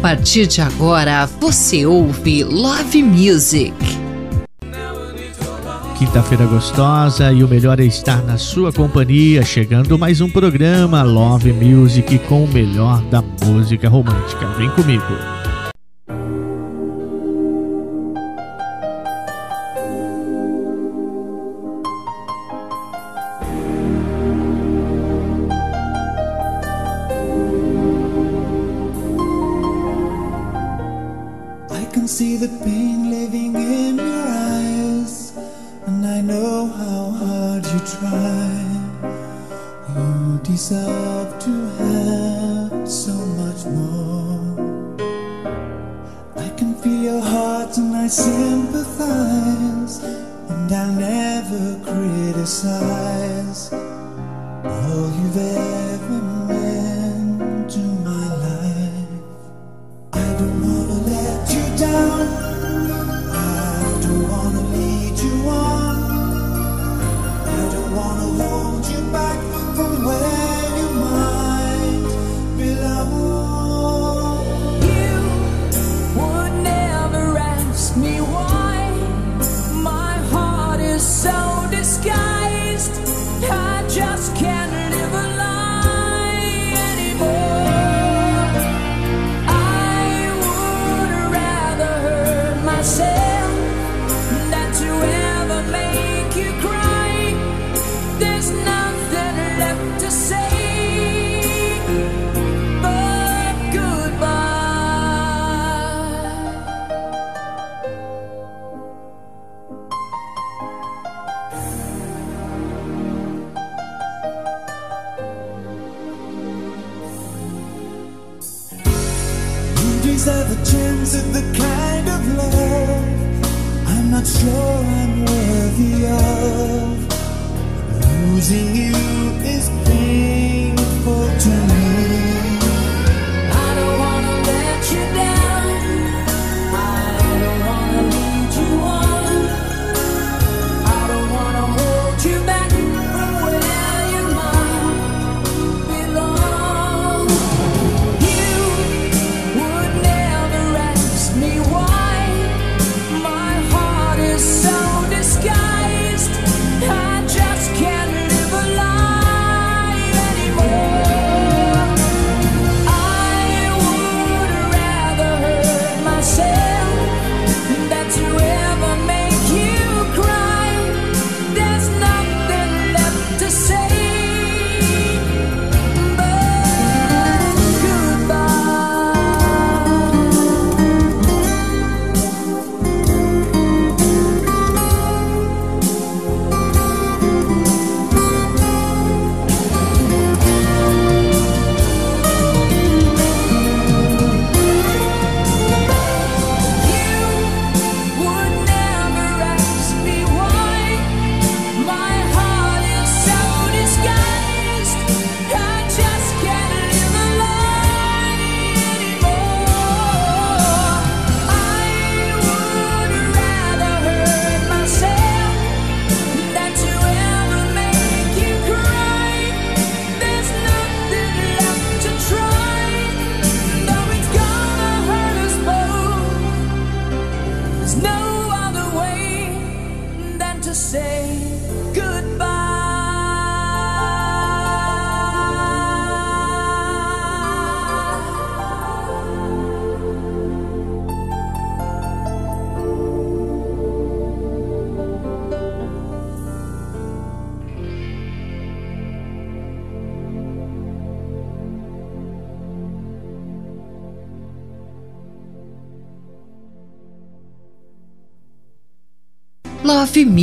partir de agora, você ouve Love Music. Quinta-feira gostosa e o melhor é estar na sua companhia. Chegando mais um programa Love Music com o melhor da música romântica. Vem comigo.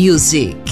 Music.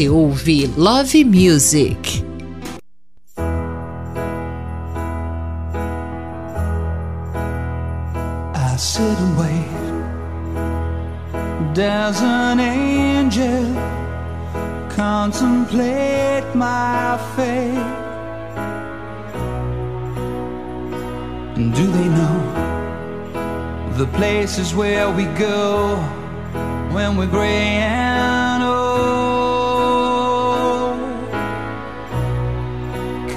Você ouve Love Music. I sit and wait. There's an angel contemplate my fate. And do they know the places where we go when we're gray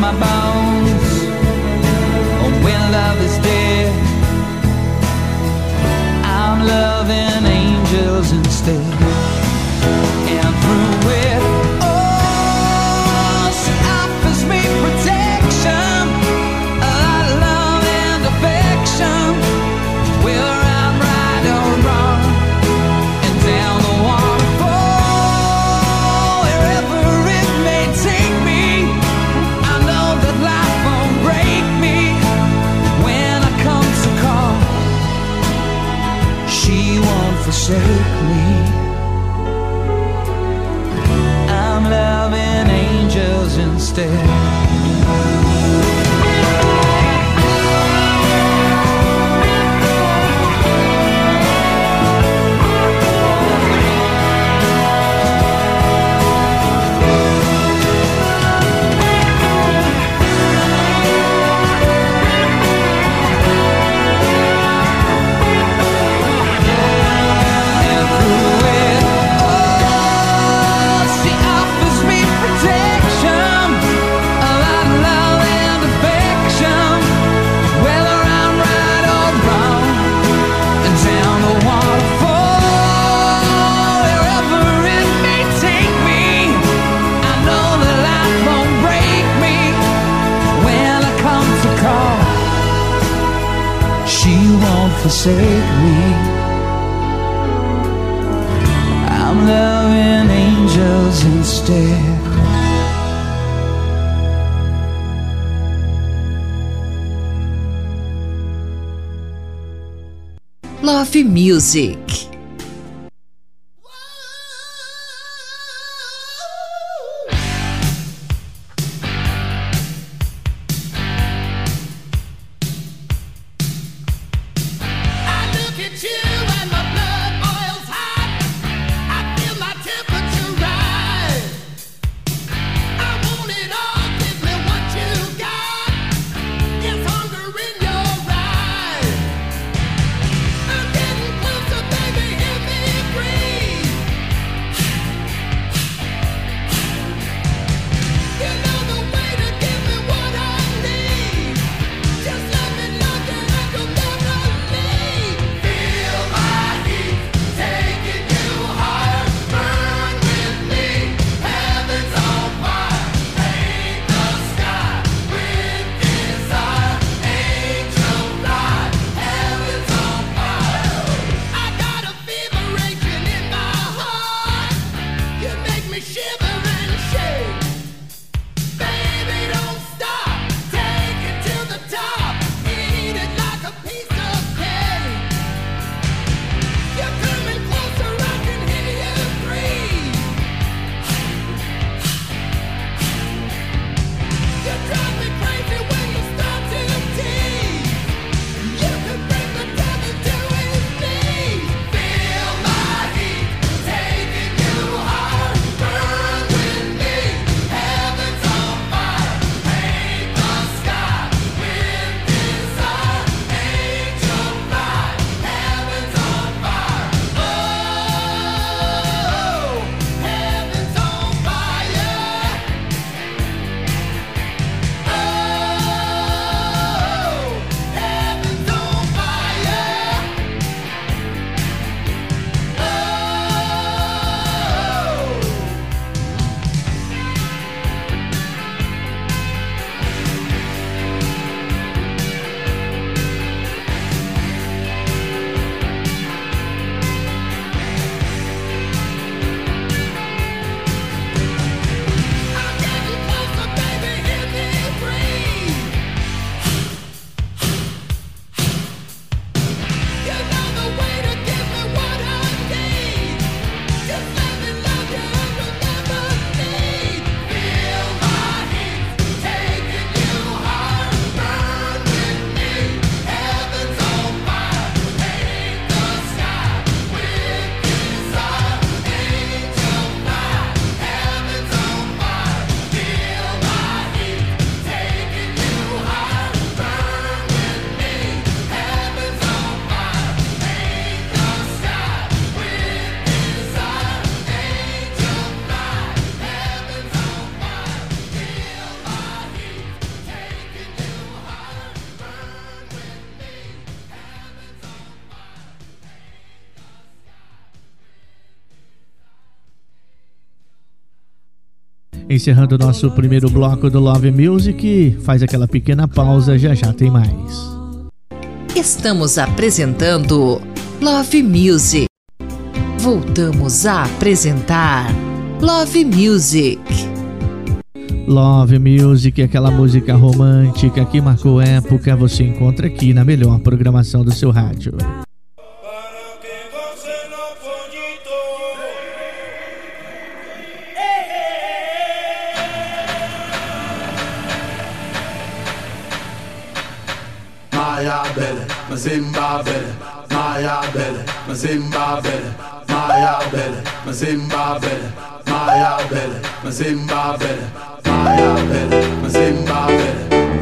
my body. Encerrando o nosso primeiro bloco do Love Music, faz aquela pequena pausa, já já tem mais. Estamos apresentando Love Music. Voltamos a apresentar Love Music. Love Music, aquela música romântica que marcou época, você encontra aqui na melhor programação do seu rádio. Zimbabwe, Maya Bell, Zimbabwe, Maya Bell, Zimbabwe, Maya Bell, Zimbabwe, Maya Bell, Zimbabwe,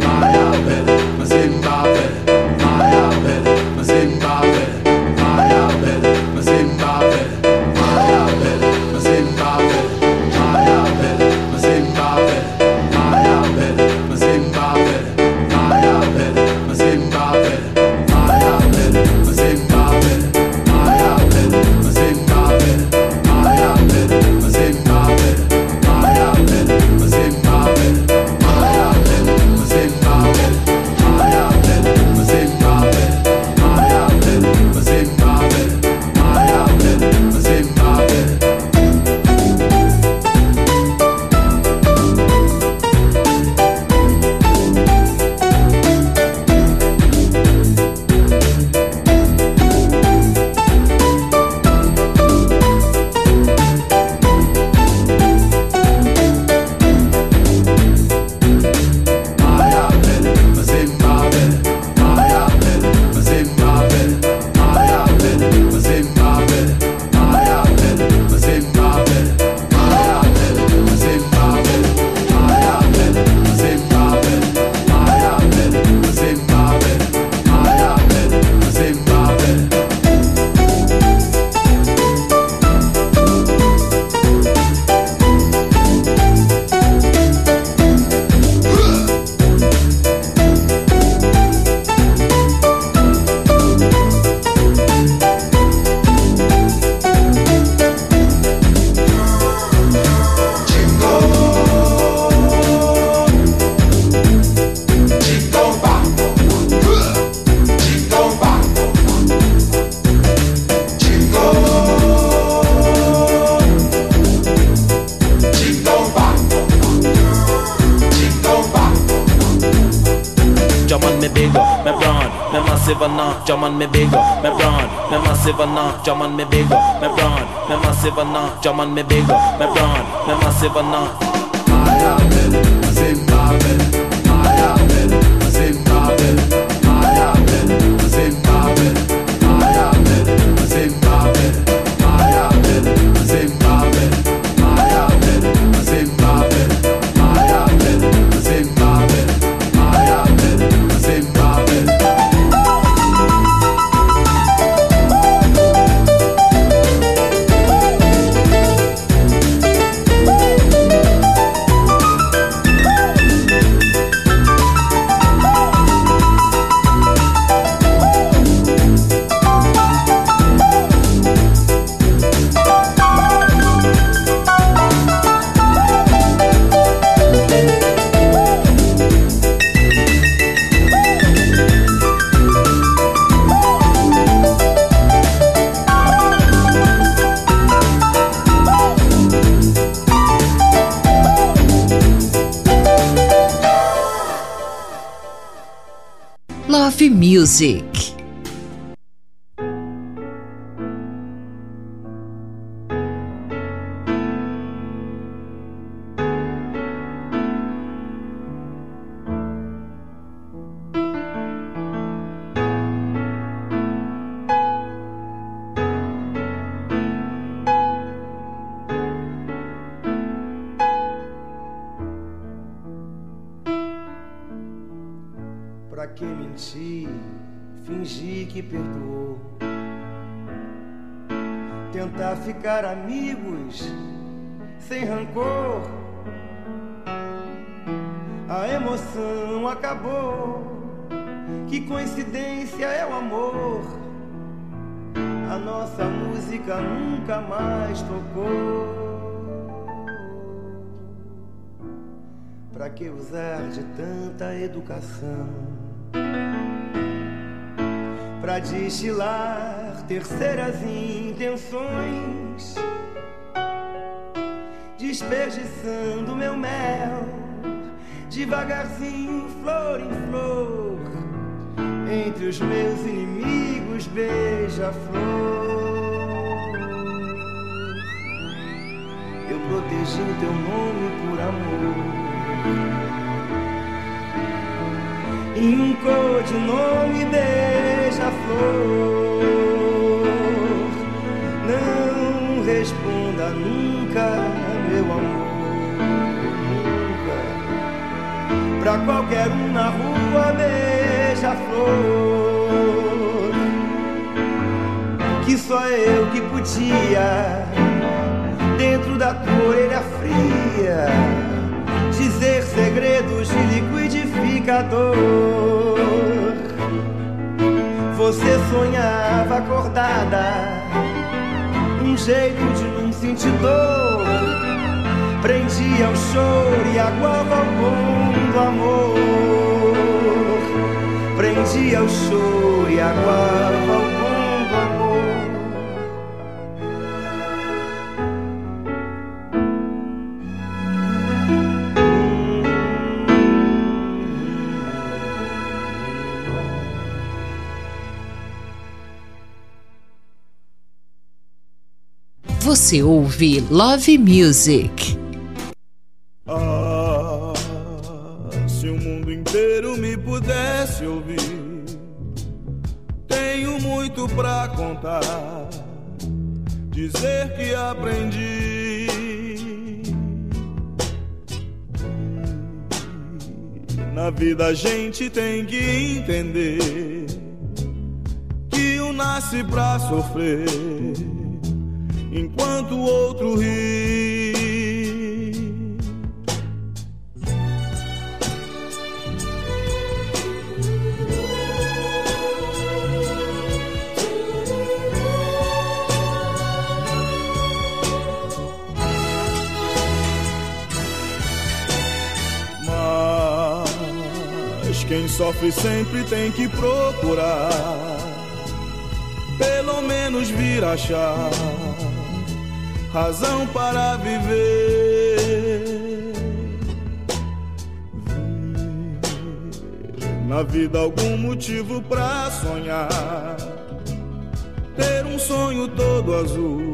Maya Bell, Zimbabwe. मस्ती बना चमन में बेगा मैं प्राण मैं मस्ती बना चमन में बेगा। Music. Pra que mentir, fingir que perdoou? Tentar ficar amigos sem rancor. A emoção acabou. Que coincidência é o amor. A nossa música nunca mais tocou. Pra que usar de tanta educação? Pra destilar terceiras intenções, desperdiçando meu mel, devagarzinho, flor em flor, entre os meus inimigos, beija-flor. Eu protegi o teu nome por amor. E um codinome beija-flor. Pra qualquer um na rua, beija-flor. Que só eu que podia dentro da tua orelha fria dizer segredos de liquidificador. Você sonhava acordada, um jeito de não sentir dor. Prendia o choro e aguava o bom do amor. Prendia o choro e aguava o Você ouve Love Music. Ah, se o mundo inteiro me pudesse ouvir, tenho muito pra contar, dizer que aprendi. Na vida a gente tem que entender que um nasce pra sofrer enquanto o outro ri. Mas quem sofre sempre tem que procurar, pelo menos vir achar razão para viver. Na vida algum motivo pra sonhar, ter um sonho todo azul,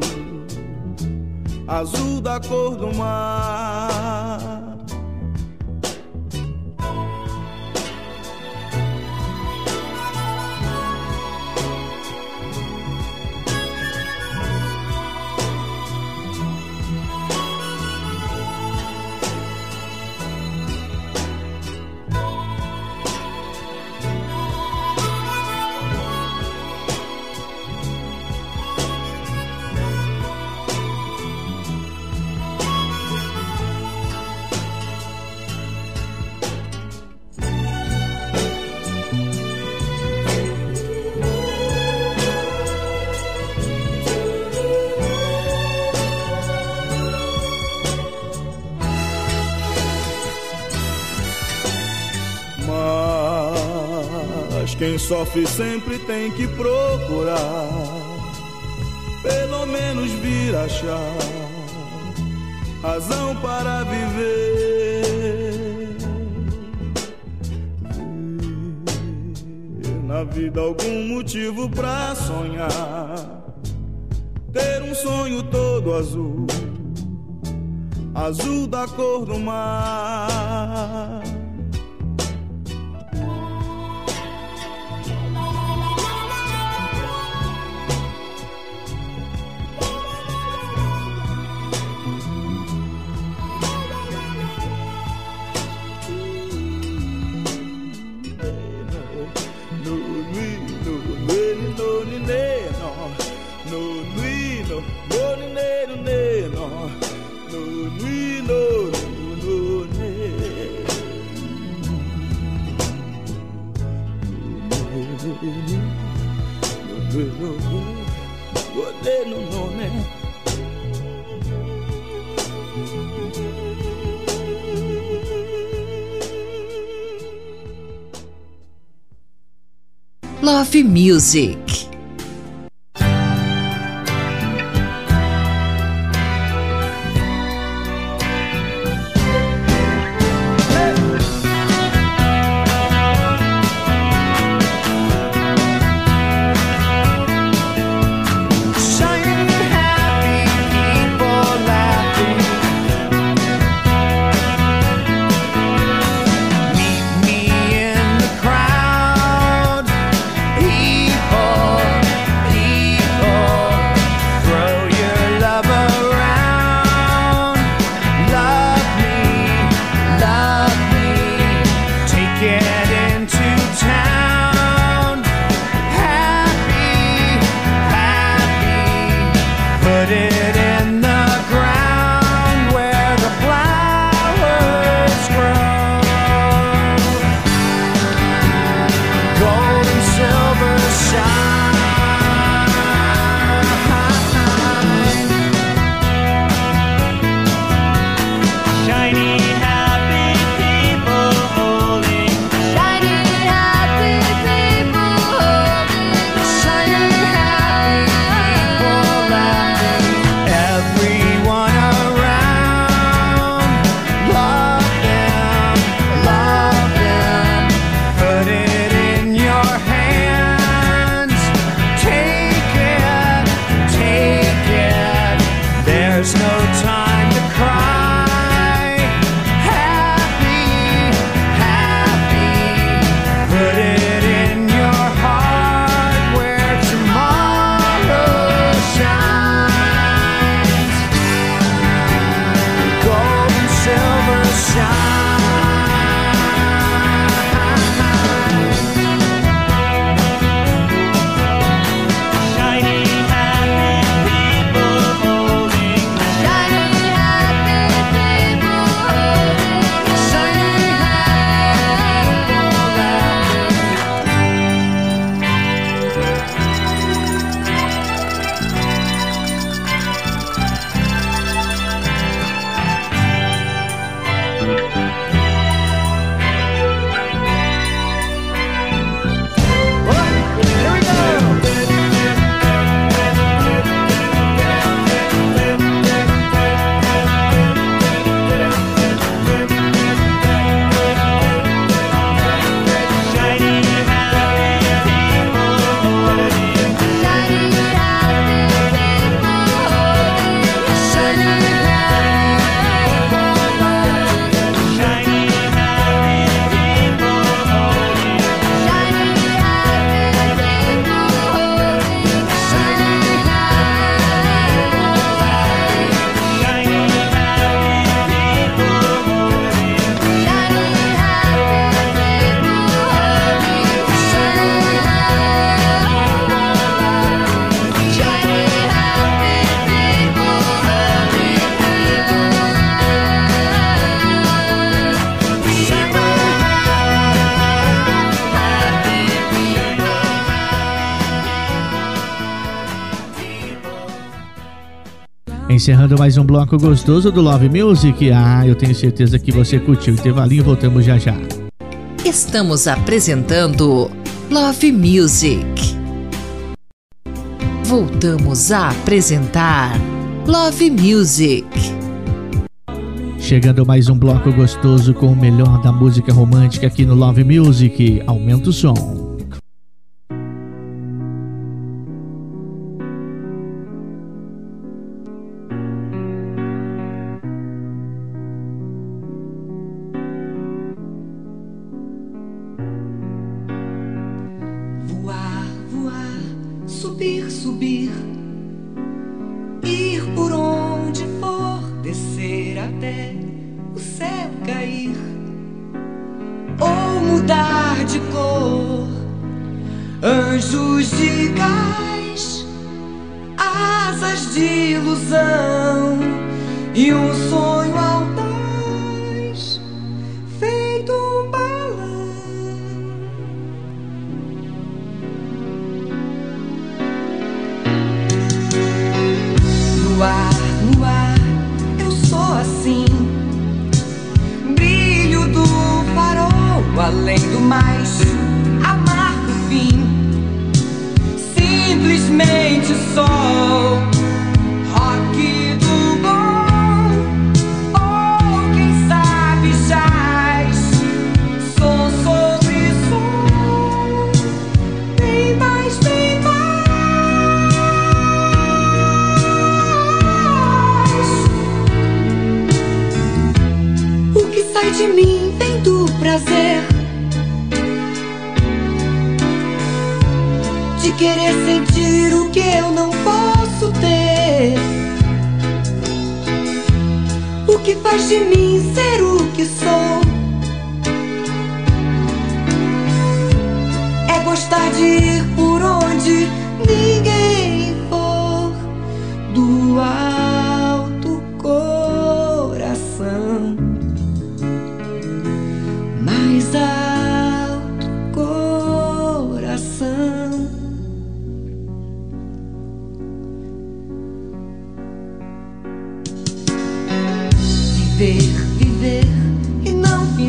azul da cor do mar. Sofre sempre tem que procurar, pelo menos vir achar razão para viver. Ver Na vida algum motivo pra sonhar, ter um sonho todo azul, azul da cor do mar. Music. Encerrando mais um bloco gostoso do Love Music. Ah, eu tenho certeza que você curtiu. Intervalinho, voltamos já já. Estamos apresentando Love Music. Voltamos a apresentar Love Music. Chegando mais um bloco gostoso com o melhor da música romântica aqui no Love Music. Aumenta o som.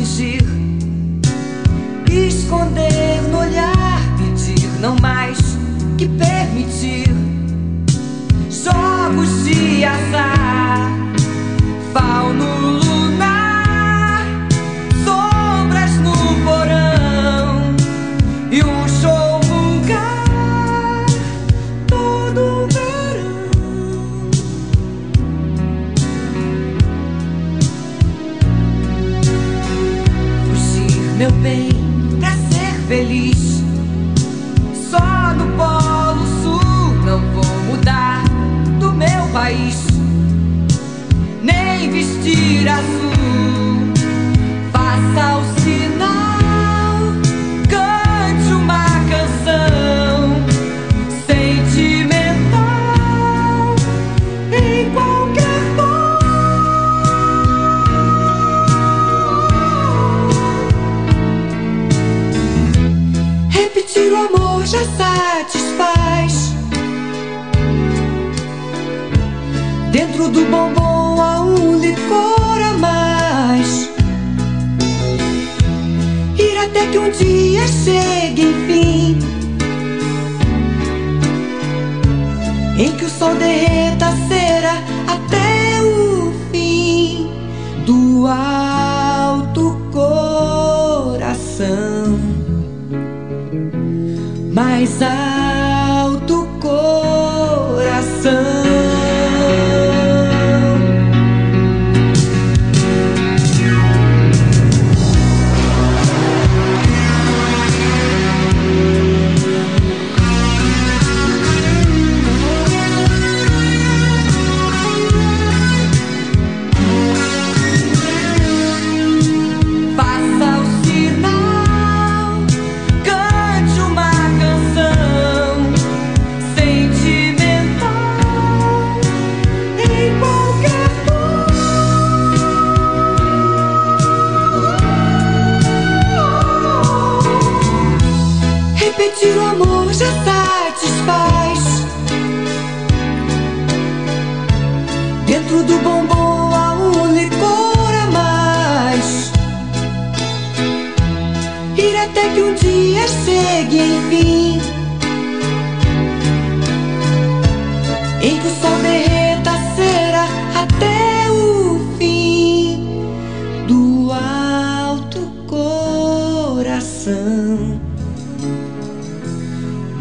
fingir, esconder no olhar, pedir não mais que pedir. dia chega enfim em que o sol derrete. chegue em Em que o sol derreta será até o fim Do alto coração.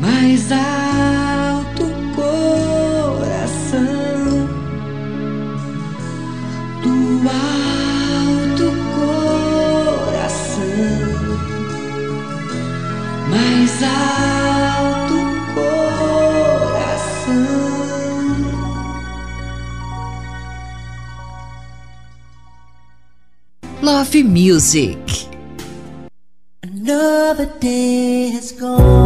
Mas a music. Another day has gone.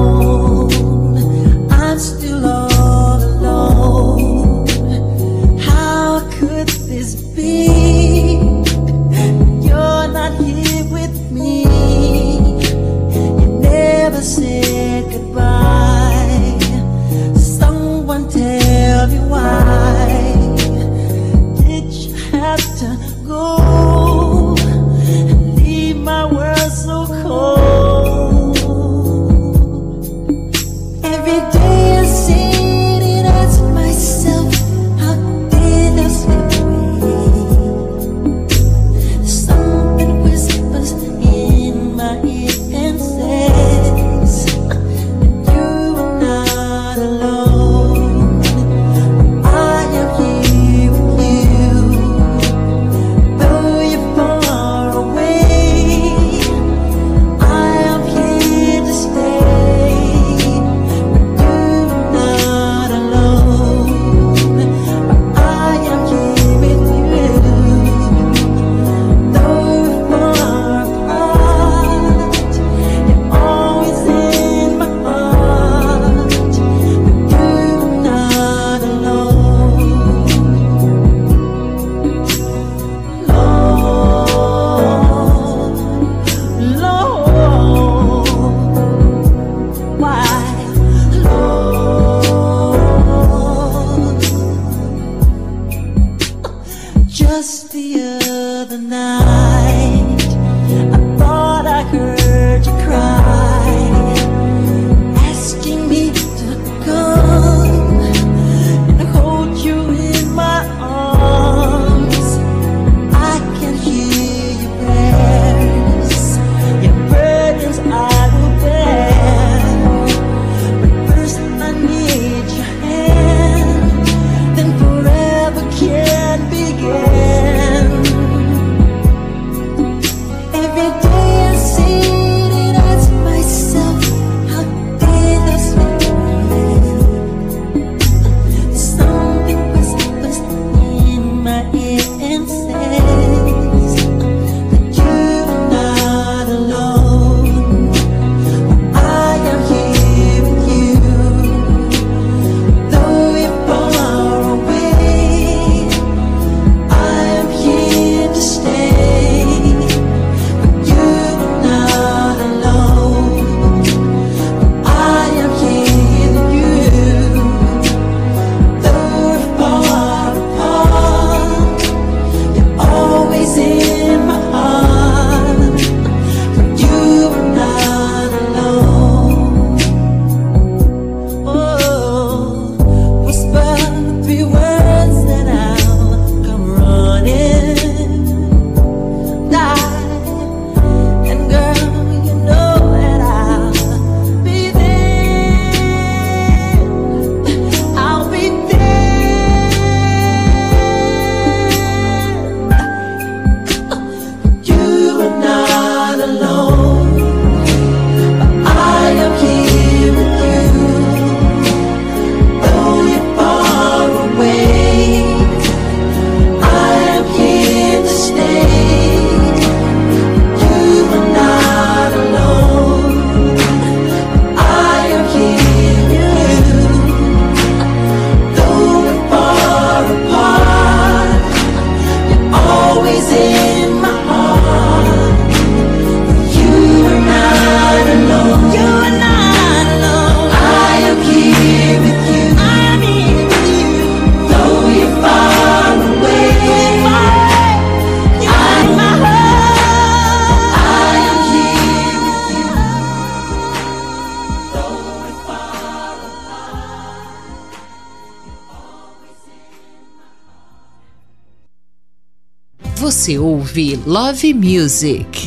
ouvir Love Music.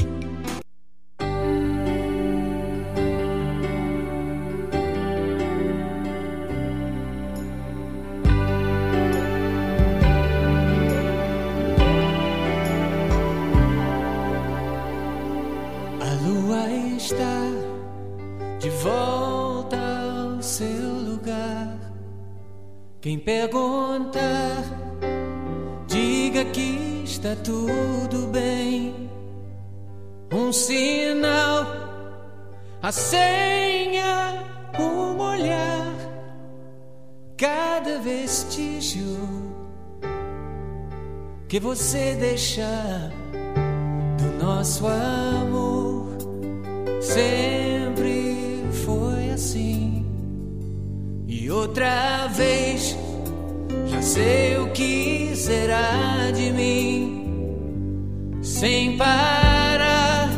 sei o que será de mim. Sem parar,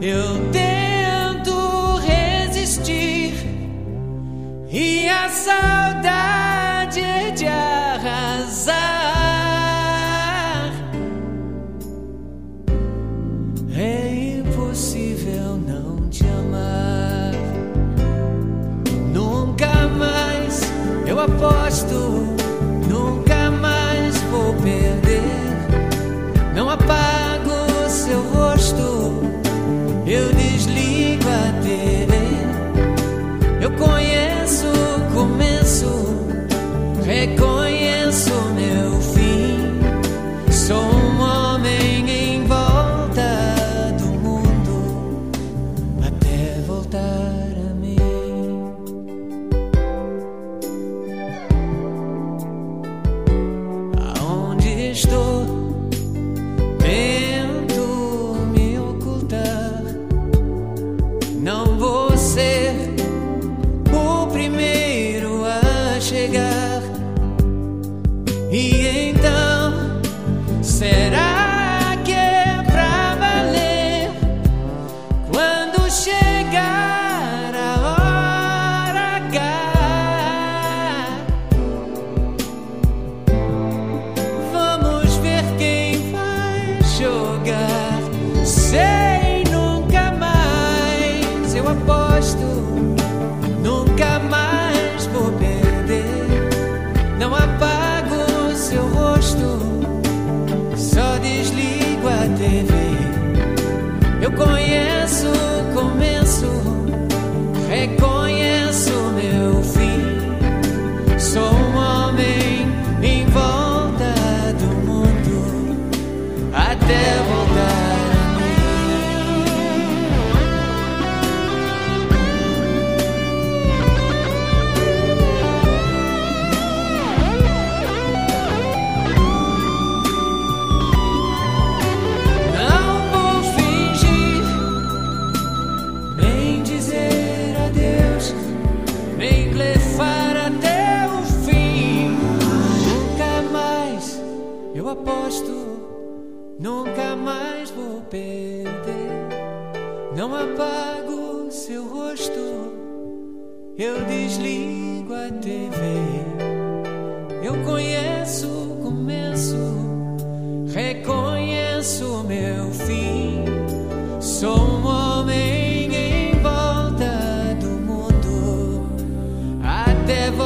eu tento resistir e essa devil.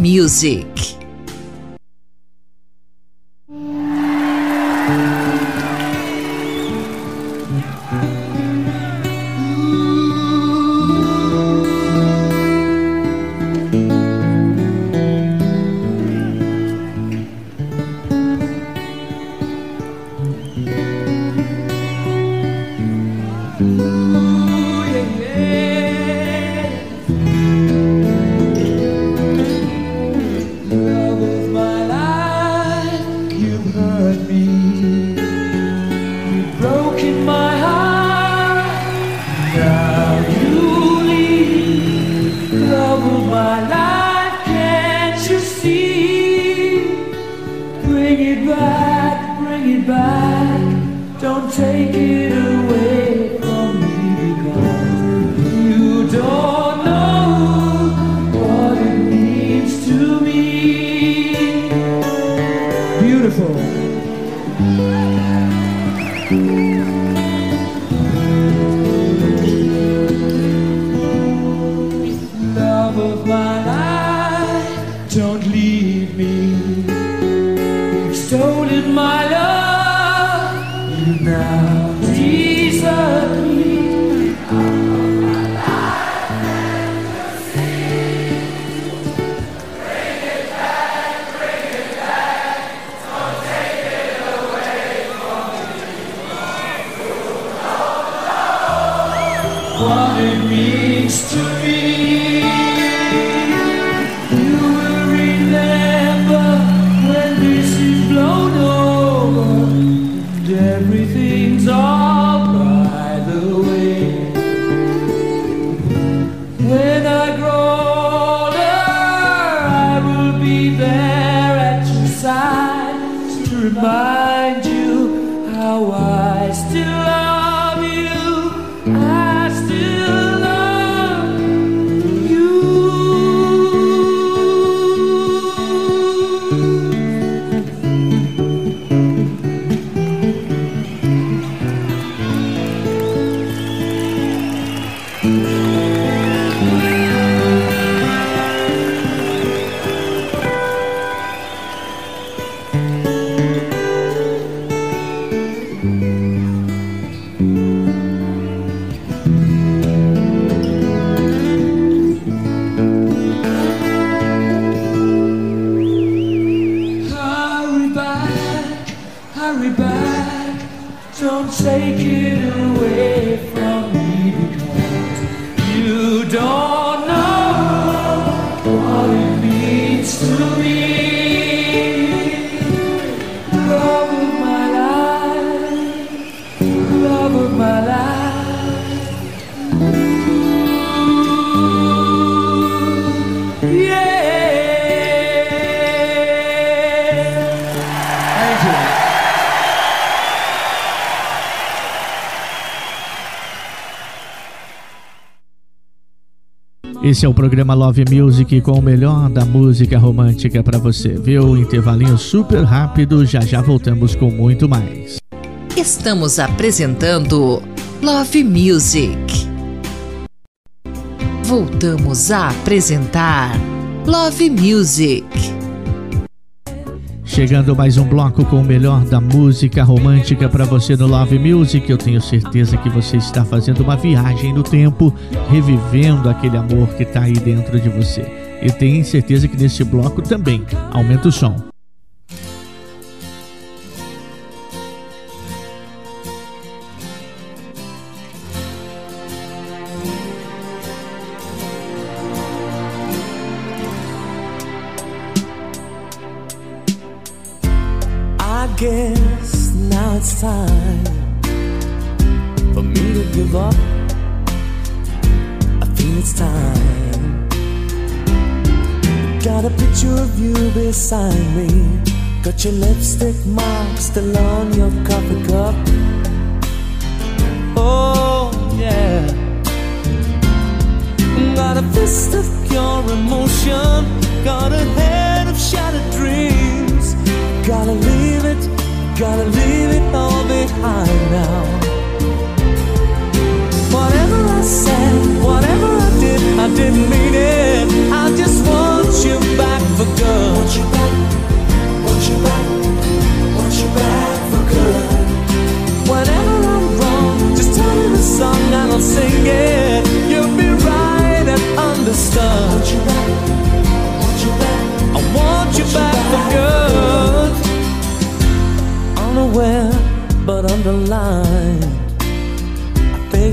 Music. Esse é o programa Love Music com o melhor da música romântica para você. Viu? Intervalinho super rápido, já já voltamos com muito mais. Estamos apresentando Love Music. Voltamos a apresentar Love Music. Chegando mais um bloco com o melhor da música romântica para você no Love Music. Eu tenho certeza que você está fazendo uma viagem no tempo, revivendo aquele amor que está aí dentro de você. E tenho certeza que nesse bloco também. Aumenta o som.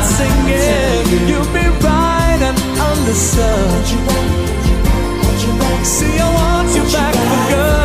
and singing. You'll be right and understood. See, I want you back girl.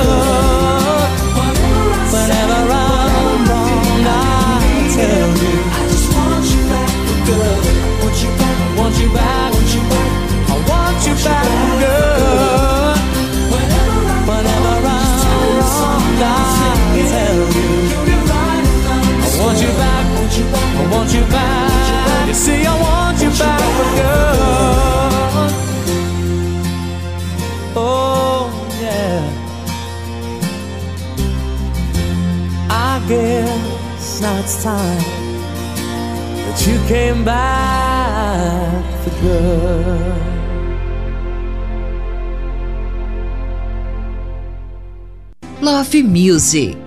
It's time that you came back for good. Love Music.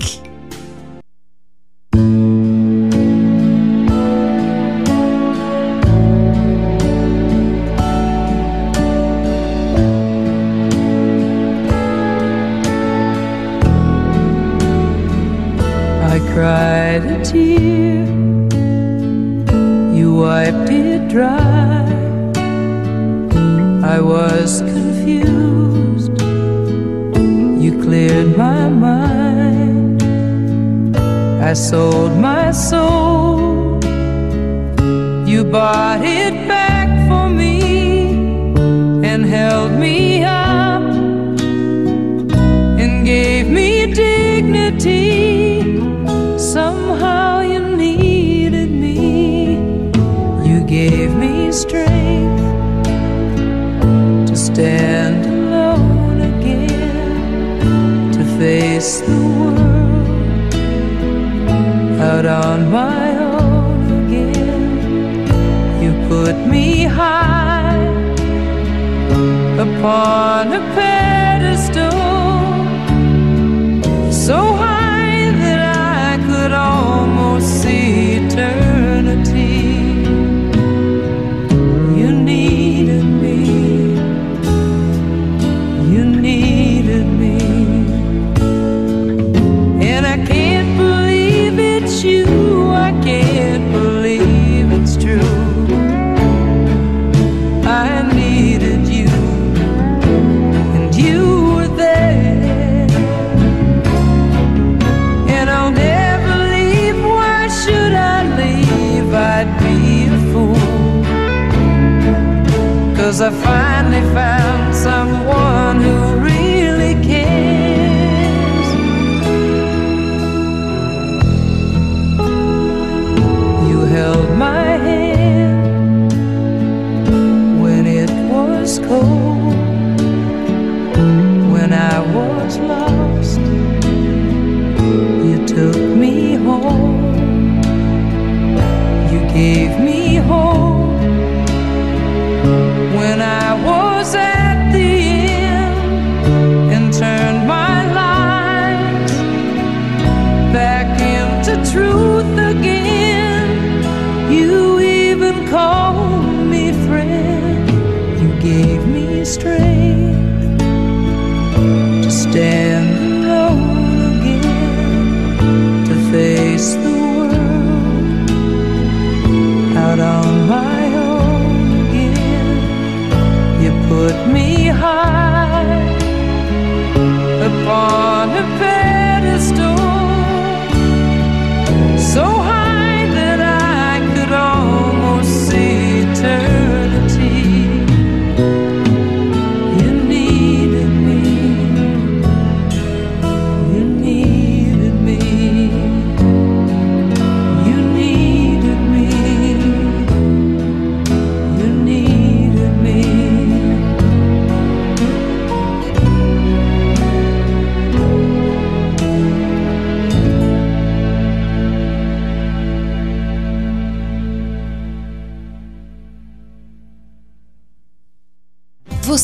tear, you wiped it dry. I was confused, you cleared my mind. I sold my soul, you bought it back. on my own again. You put me high upon a pedestal. 25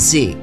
Music.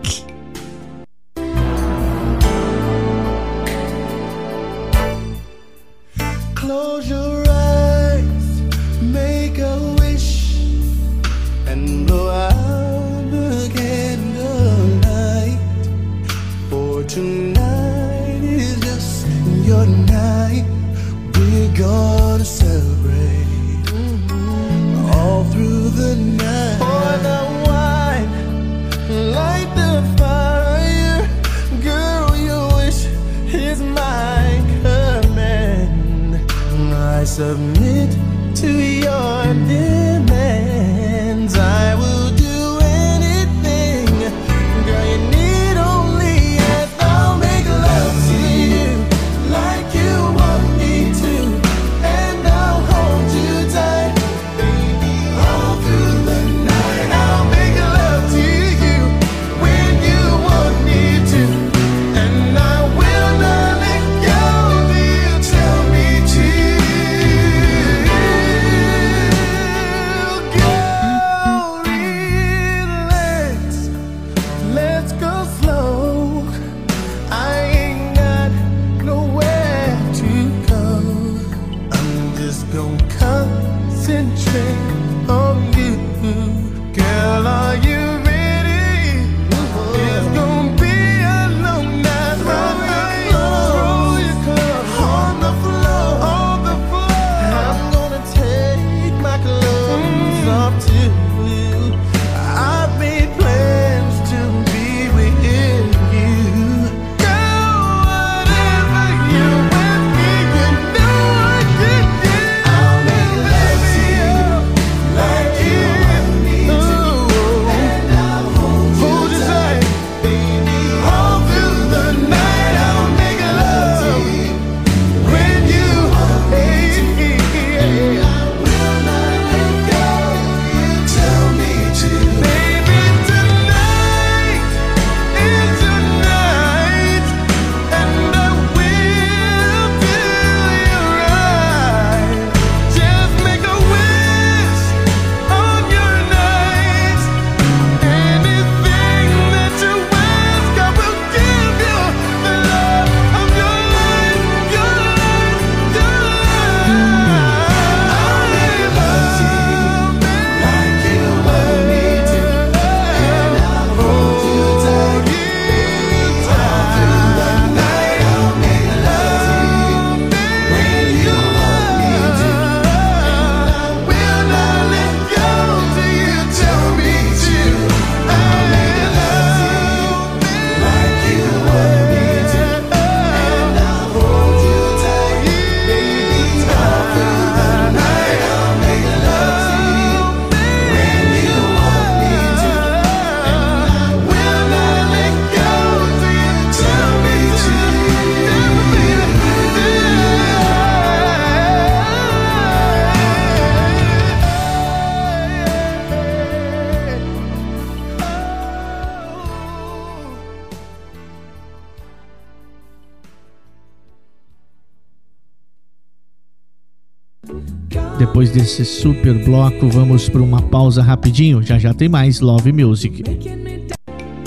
Desse super bloco, vamos para uma pausa rapidinho. Já já tem mais Love Music.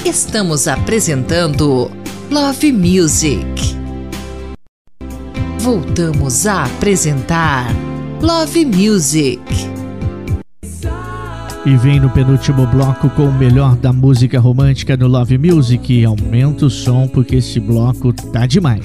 Estamos apresentando Love Music. Voltamos a apresentar Love Music. E vem no penúltimo bloco com o melhor da música romântica no Love Music. Aumenta o som porque esse bloco tá demais.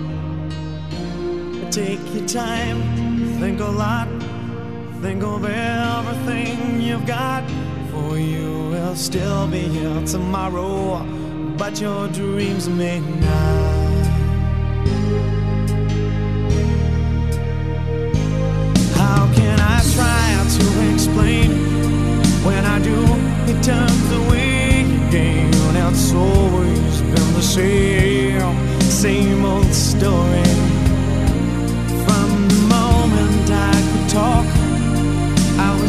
Take your time, think a lot, think of everything you've got. For you will still be here tomorrow, but your dreams may not. How can I try to explain when I do? It turns away again. It's always been the same, same old story.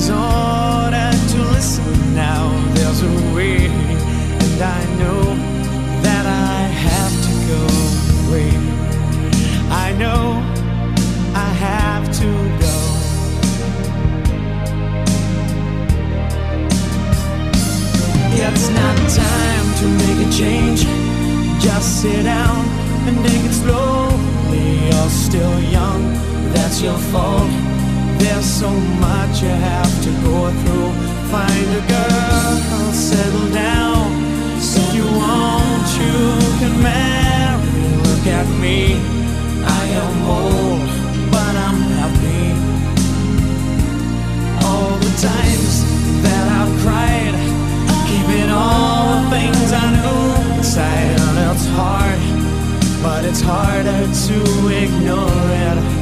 To listen. Now there's a way, and I know that I have to go away. I know I have to go. It's not time to make a change. Just sit down and take it slowly. You're still young, that's your fault. There's so much you have to go through. Find a girl, settle down. If you want, you can marry. Look at me, I am old, but I'm happy. All the times that I've cried, keeping all the things I knew inside. And it's hard, but it's harder to ignore it.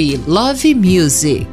Love Music.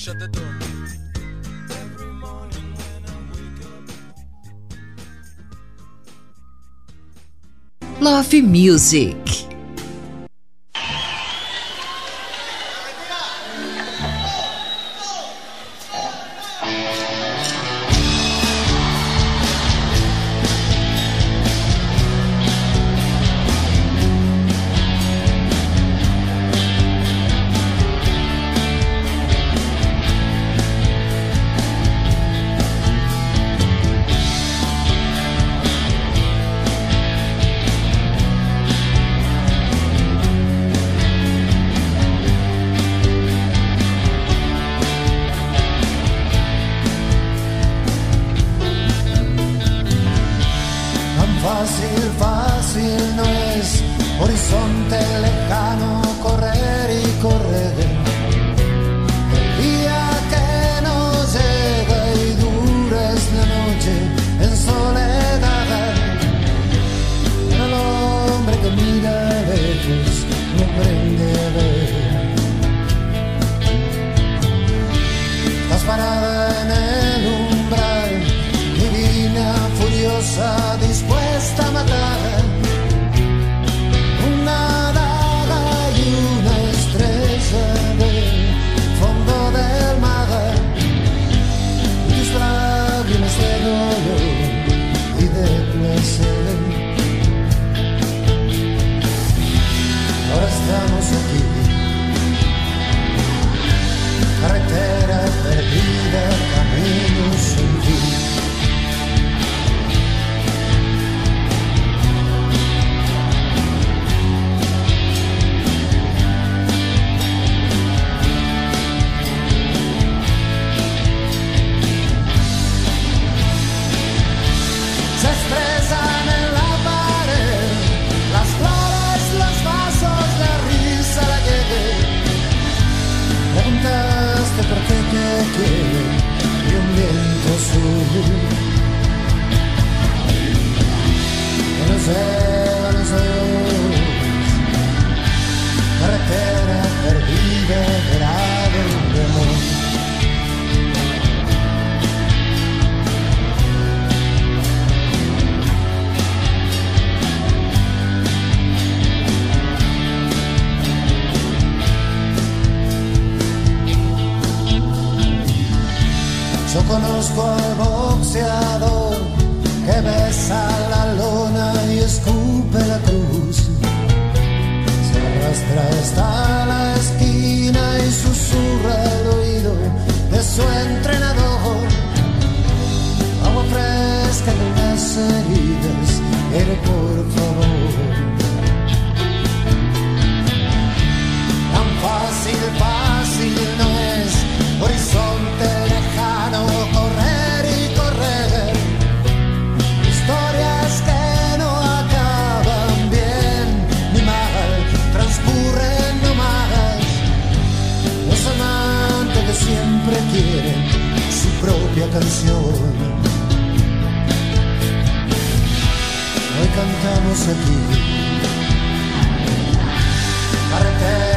shut the door. Love Music. Heridas, pero por favor. Tan fácil, fácil no es horizonte lejano correr y correr. Historias que no acaban bien ni mal, transcurren nomás. Los amantes que siempre quieren su propia canción. Cantamos carretera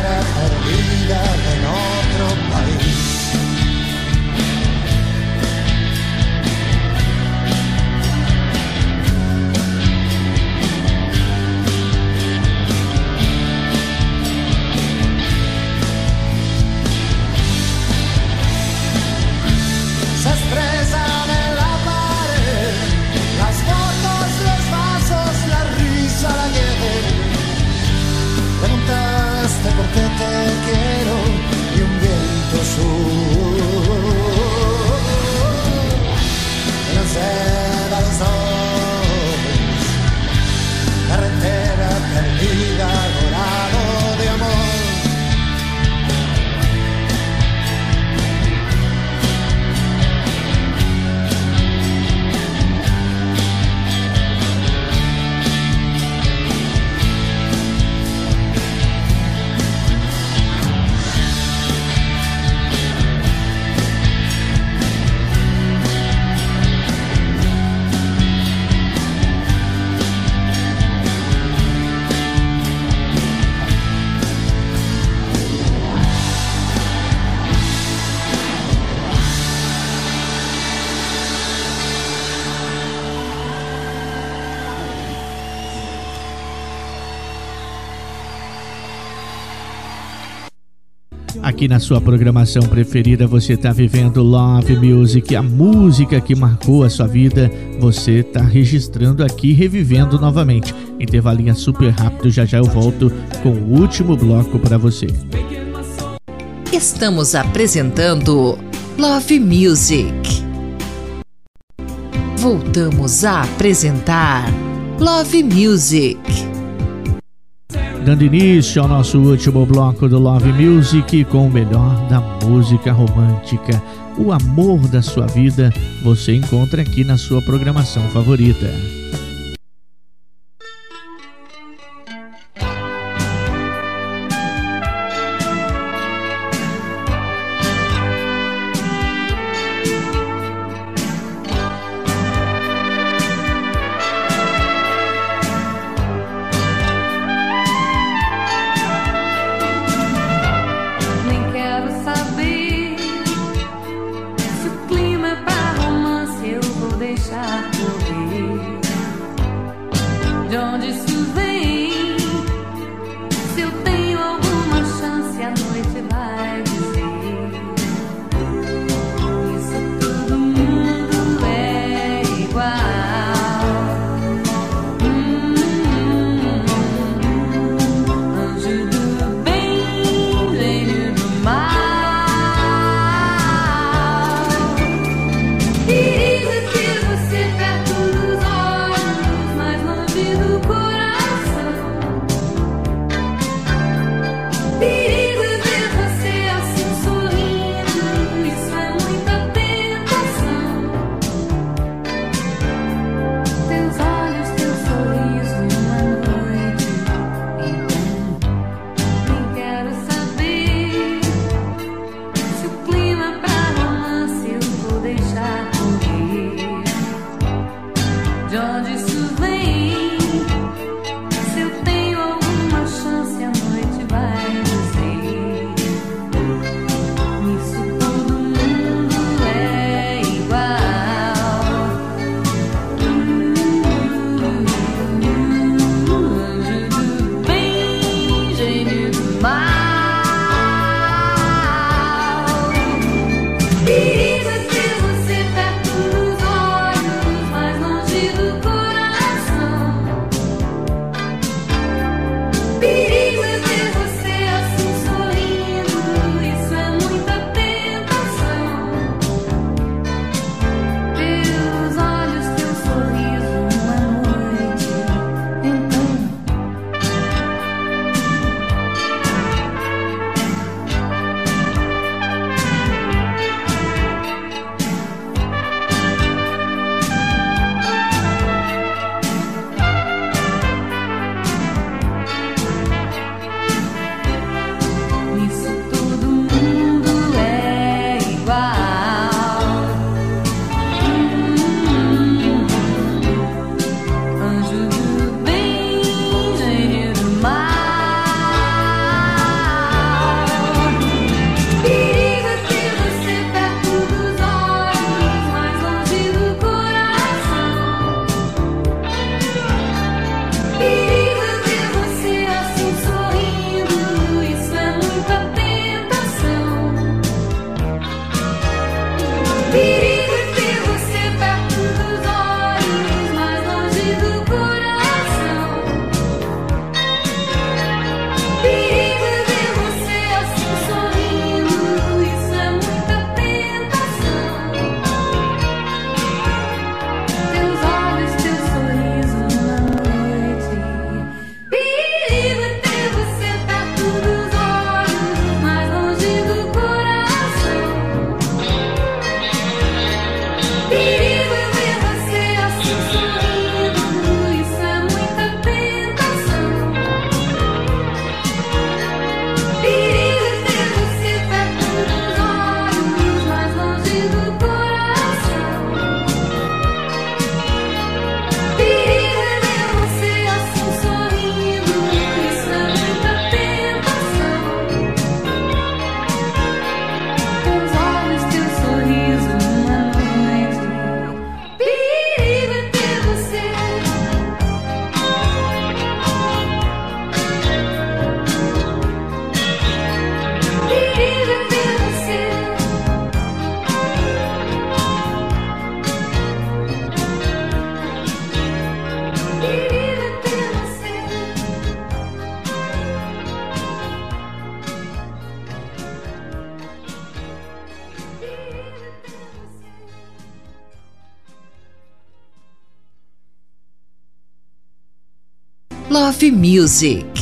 Aqui na sua programação preferida você está vivendo Love Music, a música que marcou a sua vida, você está registrando aqui, revivendo novamente. Intervalinha super rápido, já já eu volto com o último bloco para você. Estamos apresentando Love Music. Voltamos a apresentar Love Music. Dando início ao nosso último bloco do Love Music com o melhor da música romântica. O amor da sua vida você encontra aqui na sua programação favorita. Music.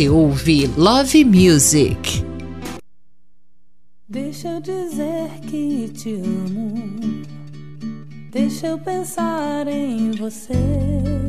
você ouve Love Music. Deixa eu dizer que te amo. Deixa eu pensar em você.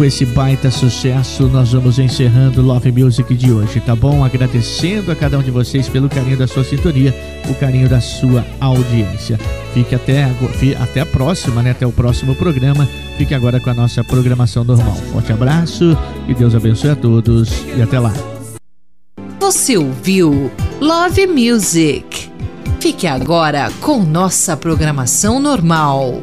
com esse baita sucesso, nós vamos encerrando Love Music de hoje, tá bom? Agradecendo a cada um de vocês pelo carinho da sua sintonia, o carinho da sua audiência. Fique até, até a próxima, né? Até o próximo programa. Fique agora com a nossa programação normal. Forte abraço e Deus abençoe a todos e até lá. Você ouviu Love Music. Fique agora com nossa programação normal.